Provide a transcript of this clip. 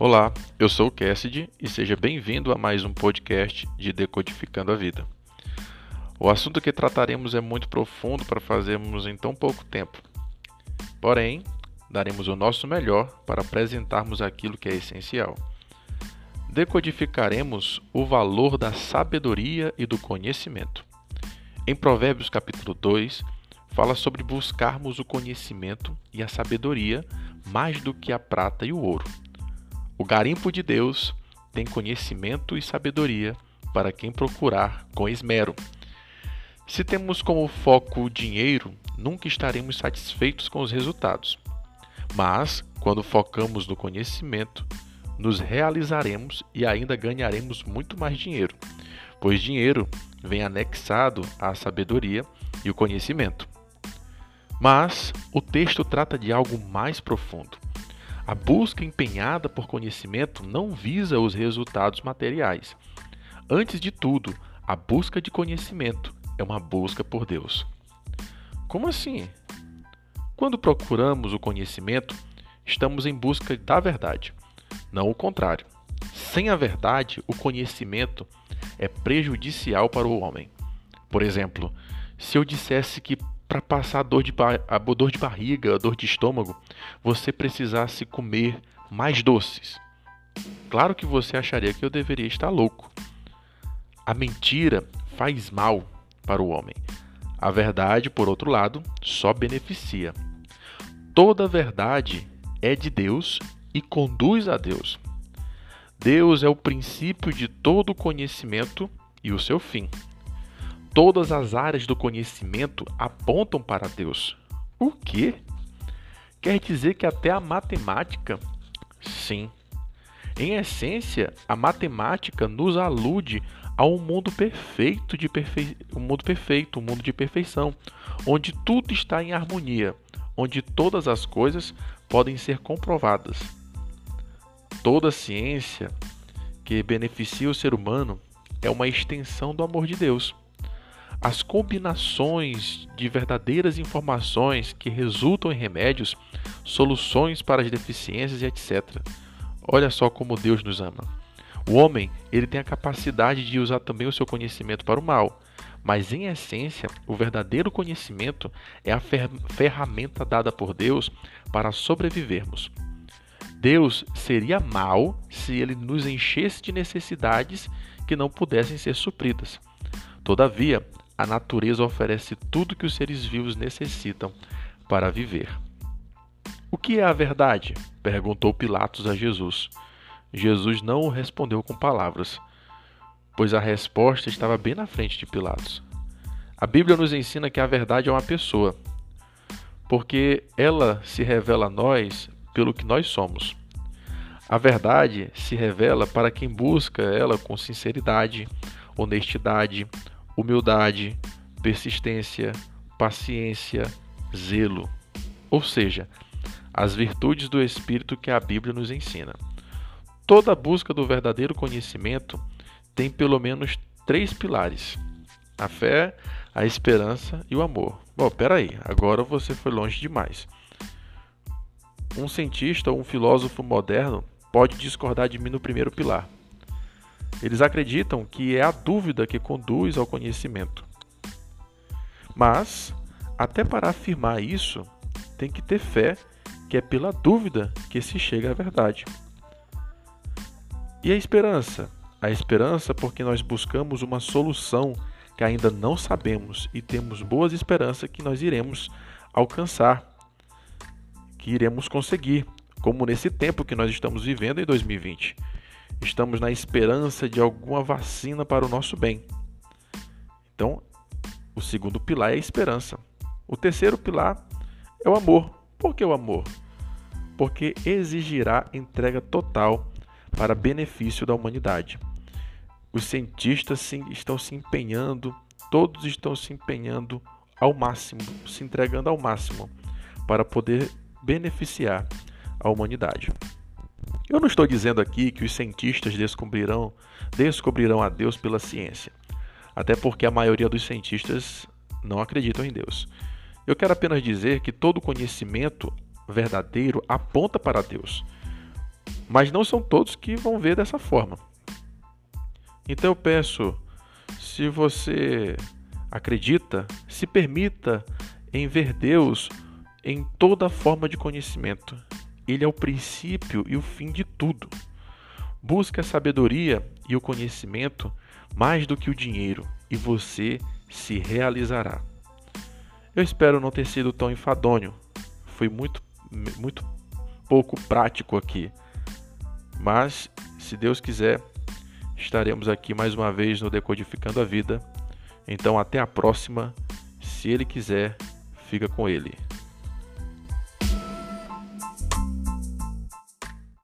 Olá, eu sou o Cassidy e seja bem-vindo a mais um podcast de Decodificando a Vida. O assunto que trataremos é muito profundo para fazermos em tão pouco tempo. Porém, daremos o nosso melhor para apresentarmos aquilo que é essencial. Decodificaremos o valor da sabedoria e do conhecimento. Em Provérbios capítulo 2, fala sobre buscarmos o conhecimento e a sabedoria mais do que a prata e o ouro. O garimpo de Deus tem conhecimento e sabedoria para quem procurar com esmero. Se temos como foco o dinheiro, nunca estaremos satisfeitos com os resultados. Mas, quando focamos no conhecimento, nos realizaremos e ainda ganharemos muito mais dinheiro, pois dinheiro vem anexado à sabedoria e o conhecimento. Mas o texto trata de algo mais profundo. A busca empenhada por conhecimento não visa os resultados materiais. Antes de tudo, a busca de conhecimento é uma busca por Deus. Como assim? Quando procuramos o conhecimento, estamos em busca da verdade, não o contrário. Sem a verdade, o conhecimento é prejudicial para o homem. Por exemplo, se eu dissesse que para passar dor de, a dor de barriga, a dor de estômago, você precisasse comer mais doces. Claro que você acharia que eu deveria estar louco. A mentira faz mal para o homem. A verdade, por outro lado, só beneficia. Toda verdade é de Deus e conduz a Deus. Deus é o princípio de todo conhecimento e o seu fim. Todas as áreas do conhecimento apontam para Deus. O quê? Quer dizer que até a matemática? Sim. Em essência, a matemática nos alude a um mundo perfeito de perfe... um mundo perfeito, um mundo de perfeição, onde tudo está em harmonia, onde todas as coisas podem ser comprovadas. Toda ciência que beneficia o ser humano é uma extensão do amor de Deus as combinações de verdadeiras informações que resultam em remédios, soluções para as deficiências e etc. Olha só como Deus nos ama. O homem, ele tem a capacidade de usar também o seu conhecimento para o mal, mas em essência, o verdadeiro conhecimento é a fer ferramenta dada por Deus para sobrevivermos. Deus seria mal se ele nos enchesse de necessidades que não pudessem ser supridas. Todavia, a natureza oferece tudo que os seres vivos necessitam para viver. O que é a verdade? perguntou Pilatos a Jesus. Jesus não o respondeu com palavras, pois a resposta estava bem na frente de Pilatos. A Bíblia nos ensina que a verdade é uma pessoa, porque ela se revela a nós pelo que nós somos. A verdade se revela para quem busca ela com sinceridade, honestidade, humildade, persistência, paciência, zelo. Ou seja, as virtudes do Espírito que a Bíblia nos ensina. Toda busca do verdadeiro conhecimento tem pelo menos três pilares: a fé, a esperança e o amor. Bom, peraí, agora você foi longe demais. Um cientista ou um filósofo moderno pode discordar de mim no primeiro pilar. Eles acreditam que é a dúvida que conduz ao conhecimento. Mas, até para afirmar isso, tem que ter fé que é pela dúvida que se chega à verdade. E a esperança? A esperança porque nós buscamos uma solução que ainda não sabemos e temos boas esperanças que nós iremos alcançar, que iremos conseguir, como nesse tempo que nós estamos vivendo em 2020. Estamos na esperança de alguma vacina para o nosso bem. Então, o segundo pilar é a esperança. O terceiro pilar é o amor. Por que o amor? Porque exigirá entrega total para benefício da humanidade. Os cientistas estão se empenhando, todos estão se empenhando ao máximo, se entregando ao máximo para poder beneficiar a humanidade. Eu não estou dizendo aqui que os cientistas descobrirão, descobrirão a Deus pela ciência, até porque a maioria dos cientistas não acreditam em Deus. Eu quero apenas dizer que todo conhecimento verdadeiro aponta para Deus. Mas não são todos que vão ver dessa forma. Então eu peço, se você acredita, se permita em ver Deus em toda forma de conhecimento. Ele é o princípio e o fim de tudo. Busque a sabedoria e o conhecimento mais do que o dinheiro, e você se realizará. Eu espero não ter sido tão enfadonho. Foi muito, muito pouco prático aqui. Mas, se Deus quiser, estaremos aqui mais uma vez no Decodificando a Vida. Então, até a próxima. Se Ele quiser, fica com Ele.